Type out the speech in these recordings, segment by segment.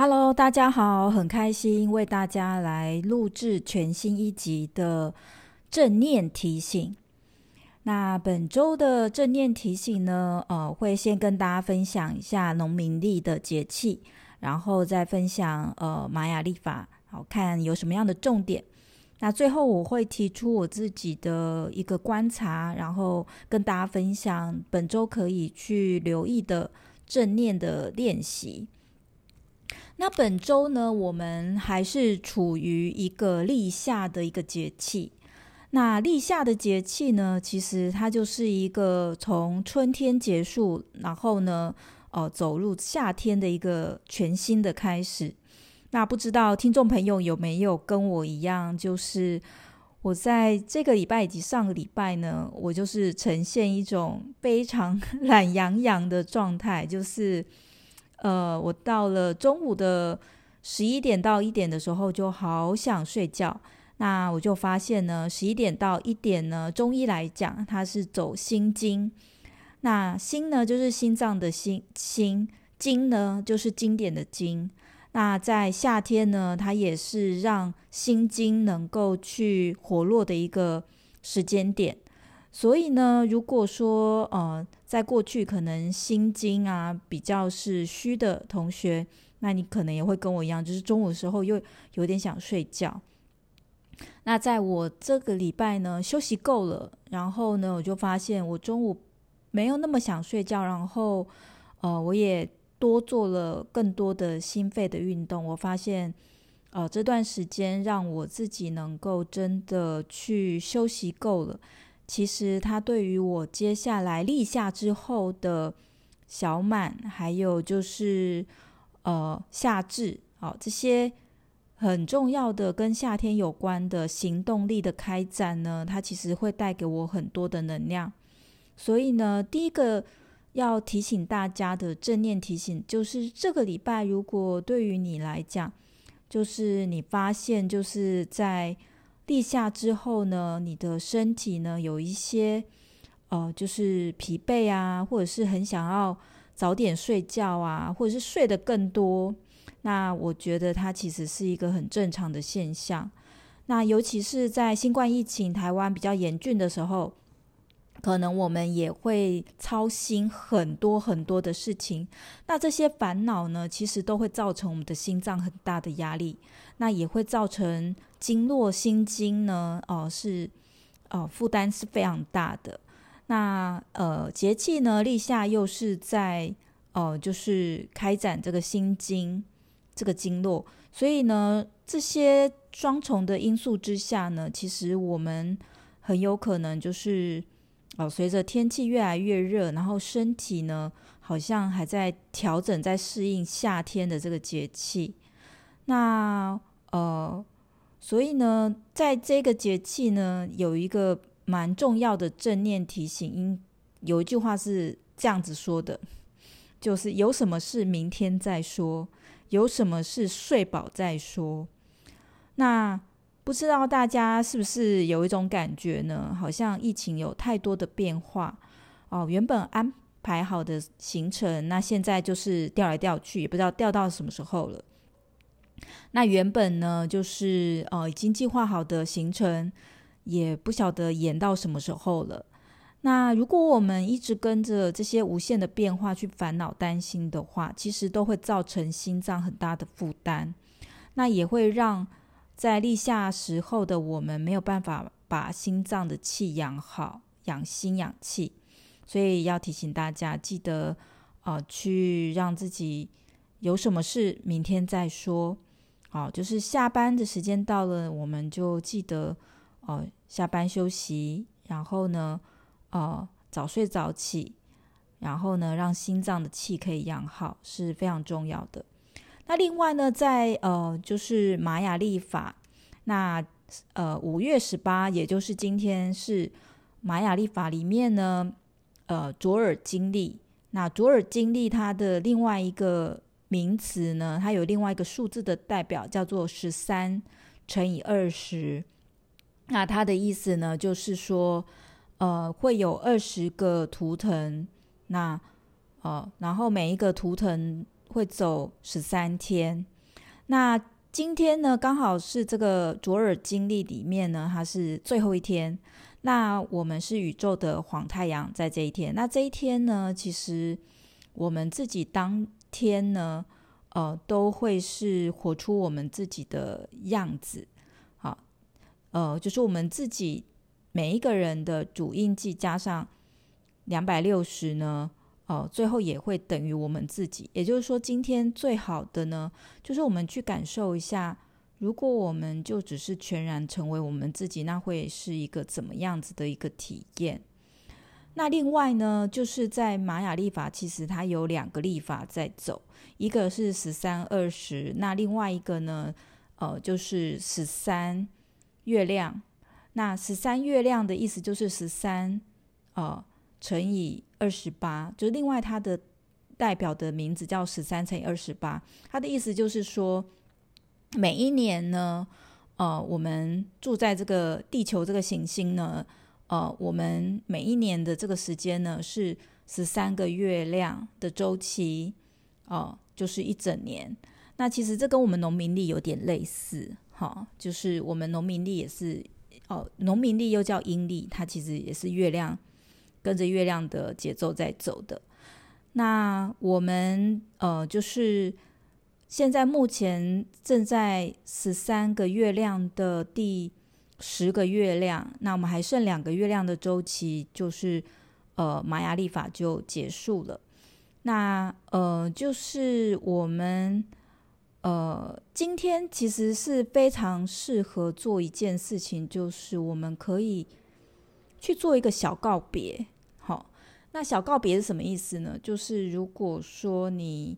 Hello，大家好，很开心为大家来录制全新一集的正念提醒。那本周的正念提醒呢，呃，会先跟大家分享一下农民历的节气，然后再分享呃玛雅历法，好看有什么样的重点。那最后我会提出我自己的一个观察，然后跟大家分享本周可以去留意的正念的练习。那本周呢，我们还是处于一个立夏的一个节气。那立夏的节气呢，其实它就是一个从春天结束，然后呢，呃，走入夏天的一个全新的开始。那不知道听众朋友有没有跟我一样，就是我在这个礼拜以及上个礼拜呢，我就是呈现一种非常 懒洋洋的状态，就是。呃，我到了中午的十一点到一点的时候，就好想睡觉。那我就发现呢，十一点到一点呢，中医来讲，它是走心经。那心呢，就是心脏的心；心经呢，就是经典的经。那在夏天呢，它也是让心经能够去活络的一个时间点。所以呢，如果说呃，在过去可能心经啊比较是虚的同学，那你可能也会跟我一样，就是中午的时候又有点想睡觉。那在我这个礼拜呢，休息够了，然后呢，我就发现我中午没有那么想睡觉，然后呃，我也多做了更多的心肺的运动。我发现呃，这段时间让我自己能够真的去休息够了。其实它对于我接下来立夏之后的小满，还有就是呃夏至，好、哦、这些很重要的跟夏天有关的行动力的开展呢，它其实会带给我很多的能量。所以呢，第一个要提醒大家的正念提醒，就是这个礼拜如果对于你来讲，就是你发现就是在。立夏之后呢，你的身体呢有一些，呃，就是疲惫啊，或者是很想要早点睡觉啊，或者是睡得更多。那我觉得它其实是一个很正常的现象。那尤其是在新冠疫情台湾比较严峻的时候，可能我们也会操心很多很多的事情。那这些烦恼呢，其实都会造成我们的心脏很大的压力，那也会造成。经络心经呢，哦、是，哦、负担是非常大的。那呃节气呢，立夏又是在哦、呃、就是开展这个心经这个经络，所以呢这些双重的因素之下呢，其实我们很有可能就是哦、随着天气越来越热，然后身体呢好像还在调整，在适应夏天的这个节气。那呃。所以呢，在这个节气呢，有一个蛮重要的正念提醒。应有一句话是这样子说的，就是有什么事明天再说，有什么事睡饱再说。那不知道大家是不是有一种感觉呢？好像疫情有太多的变化哦，原本安排好的行程，那现在就是调来调去，也不知道调到什么时候了。那原本呢，就是呃已经计划好的行程，也不晓得延到什么时候了。那如果我们一直跟着这些无限的变化去烦恼担心的话，其实都会造成心脏很大的负担。那也会让在立夏时候的我们没有办法把心脏的气养好，养心养气。所以要提醒大家，记得呃去让自己有什么事明天再说。好，就是下班的时间到了，我们就记得，呃，下班休息，然后呢，呃，早睡早起，然后呢，让心脏的气可以养好，是非常重要的。那另外呢，在呃，就是玛雅历法，那呃，五月十八，也就是今天是玛雅历法里面呢，呃，卓尔金历。那卓尔金历它的另外一个。名词呢，它有另外一个数字的代表，叫做十三乘以二十。那它的意思呢，就是说，呃，会有二十个图腾。那呃，然后每一个图腾会走十三天。那今天呢，刚好是这个卓尔经历里面呢，它是最后一天。那我们是宇宙的黄太阳，在这一天。那这一天呢，其实我们自己当天呢，呃，都会是活出我们自己的样子。好，呃，就是我们自己每一个人的主印记加上两百六十呢。哦，最后也会等于我们自己。也就是说，今天最好的呢，就是我们去感受一下，如果我们就只是全然成为我们自己，那会是一个怎么样子的一个体验？那另外呢，就是在玛雅历法，其实它有两个历法在走，一个是十三二十，那另外一个呢，呃，就是十三月亮。那十三月亮的意思就是十三，呃。乘以二十八，就是另外它的代表的名字叫十三乘以二十八。它的意思就是说，每一年呢，呃，我们住在这个地球这个行星呢，呃，我们每一年的这个时间呢是十三个月亮的周期，哦、就是一整年。那其实这跟我们农民历有点类似，哈、哦，就是我们农民历也是，哦，农民历又叫阴历，它其实也是月亮。跟着月亮的节奏在走的，那我们呃，就是现在目前正在十三个月亮的第十个月亮，那我们还剩两个月亮的周期，就是呃玛雅历法就结束了。那呃，就是我们呃今天其实是非常适合做一件事情，就是我们可以。去做一个小告别，那小告别是什么意思呢？就是如果说你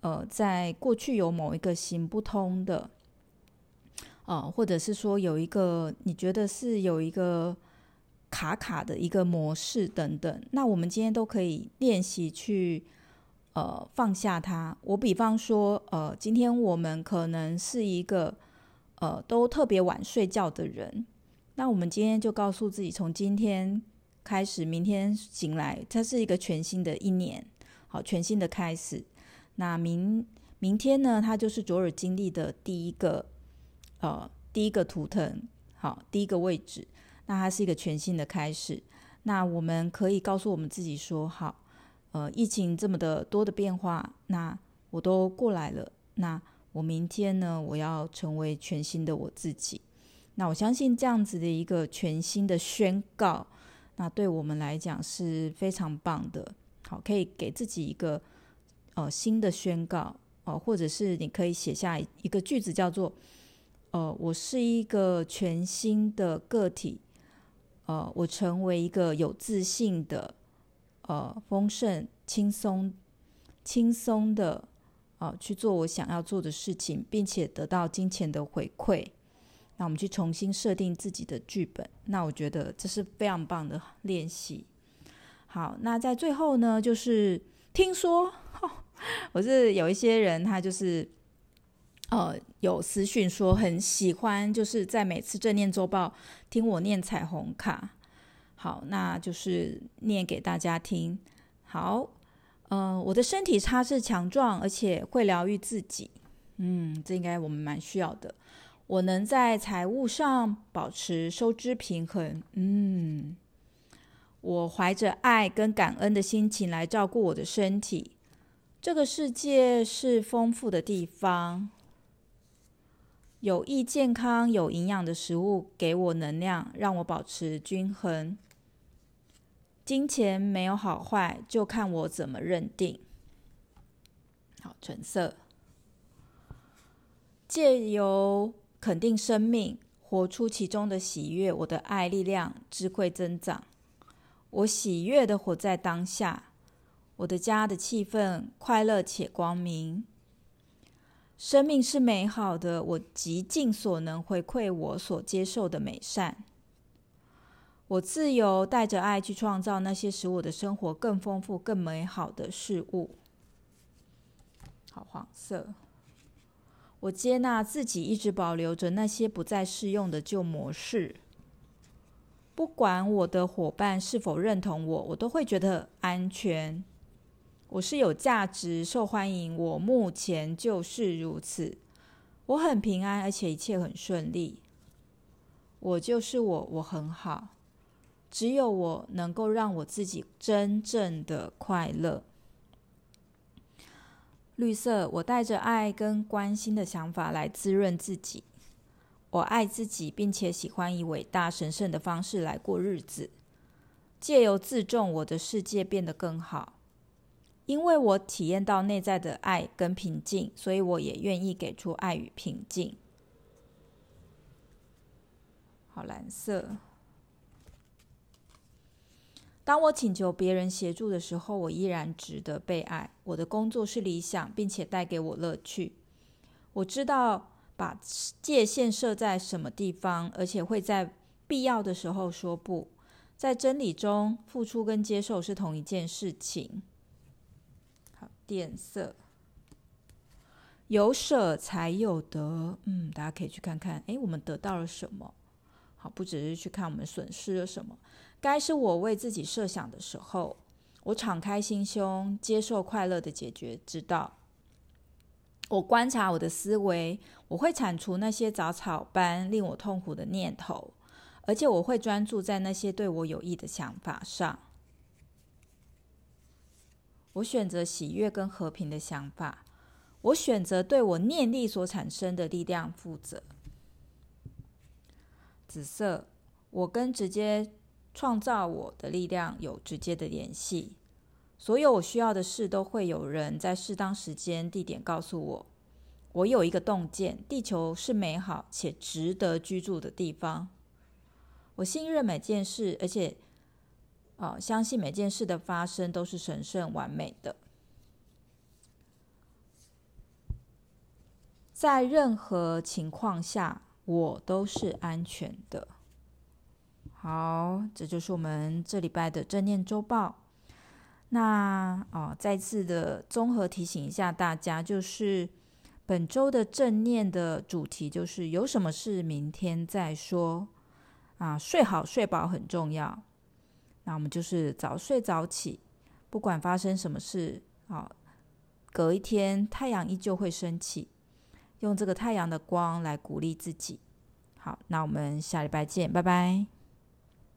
呃在过去有某一个行不通的，呃，或者是说有一个你觉得是有一个卡卡的一个模式等等，那我们今天都可以练习去呃放下它。我比方说，呃，今天我们可能是一个呃都特别晚睡觉的人。那我们今天就告诉自己，从今天开始，明天醒来，它是一个全新的一年，好，全新的开始。那明明天呢，它就是卓尔经历的第一个，呃，第一个图腾，好，第一个位置。那它是一个全新的开始。那我们可以告诉我们自己说，好，呃，疫情这么的多的变化，那我都过来了。那我明天呢，我要成为全新的我自己。那我相信这样子的一个全新的宣告，那对我们来讲是非常棒的。好，可以给自己一个呃新的宣告哦、呃，或者是你可以写下一个句子，叫做呃，我是一个全新的个体，呃，我成为一个有自信的、呃，丰盛、轻松、轻松的呃，去做我想要做的事情，并且得到金钱的回馈。那我们去重新设定自己的剧本，那我觉得这是非常棒的练习。好，那在最后呢，就是听说，我是有一些人，他就是呃有私讯说很喜欢，就是在每次正念周报听我念彩虹卡。好，那就是念给大家听。好，呃，我的身体它是强壮，而且会疗愈自己。嗯，这应该我们蛮需要的。我能在财务上保持收支平衡。嗯，我怀着爱跟感恩的心情来照顾我的身体。这个世界是丰富的地方，有益健康、有营养的食物给我能量，让我保持均衡。金钱没有好坏，就看我怎么认定。好，橙色，借由。肯定生命，活出其中的喜悦。我的爱力量、智慧增长。我喜悦的活在当下。我的家的气氛快乐且光明。生命是美好的，我极尽所能回馈我所接受的美善。我自由，带着爱去创造那些使我的生活更丰富、更美好的事物。好，黄色。我接纳自己一直保留着那些不再适用的旧模式，不管我的伙伴是否认同我，我都会觉得安全。我是有价值、受欢迎，我目前就是如此。我很平安，而且一切很顺利。我就是我，我很好。只有我能够让我自己真正的快乐。绿色，我带着爱跟关心的想法来滋润自己。我爱自己，并且喜欢以伟大神圣的方式来过日子。借由自重，我的世界变得更好。因为我体验到内在的爱跟平静，所以我也愿意给出爱与平静。好，蓝色。当我请求别人协助的时候，我依然值得被爱。我的工作是理想，并且带给我乐趣。我知道把界限设在什么地方，而且会在必要的时候说不。在真理中，付出跟接受是同一件事情。靛色，有舍才有得。嗯，大家可以去看看，诶，我们得到了什么？好，不只是去看我们损失了什么。该是我为自己设想的时候，我敞开心胸，接受快乐的解决之道。我观察我的思维，我会铲除那些杂草般令我痛苦的念头，而且我会专注在那些对我有益的想法上。我选择喜悦跟和平的想法，我选择对我念力所产生的力量负责。紫色，我跟直接创造我的力量有直接的联系，所有我需要的事都会有人在适当时间、地点告诉我。我有一个洞见，地球是美好且值得居住的地方。我信任每件事，而且。哦，相信每件事的发生都是神圣完美的，在任何情况下，我都是安全的。好，这就是我们这礼拜的正念周报。那哦，再次的综合提醒一下大家，就是本周的正念的主题就是有什么事明天再说啊，睡好睡饱很重要。那我们就是早睡早起，不管发生什么事，啊，隔一天太阳依旧会升起，用这个太阳的光来鼓励自己。好，那我们下礼拜见，拜拜。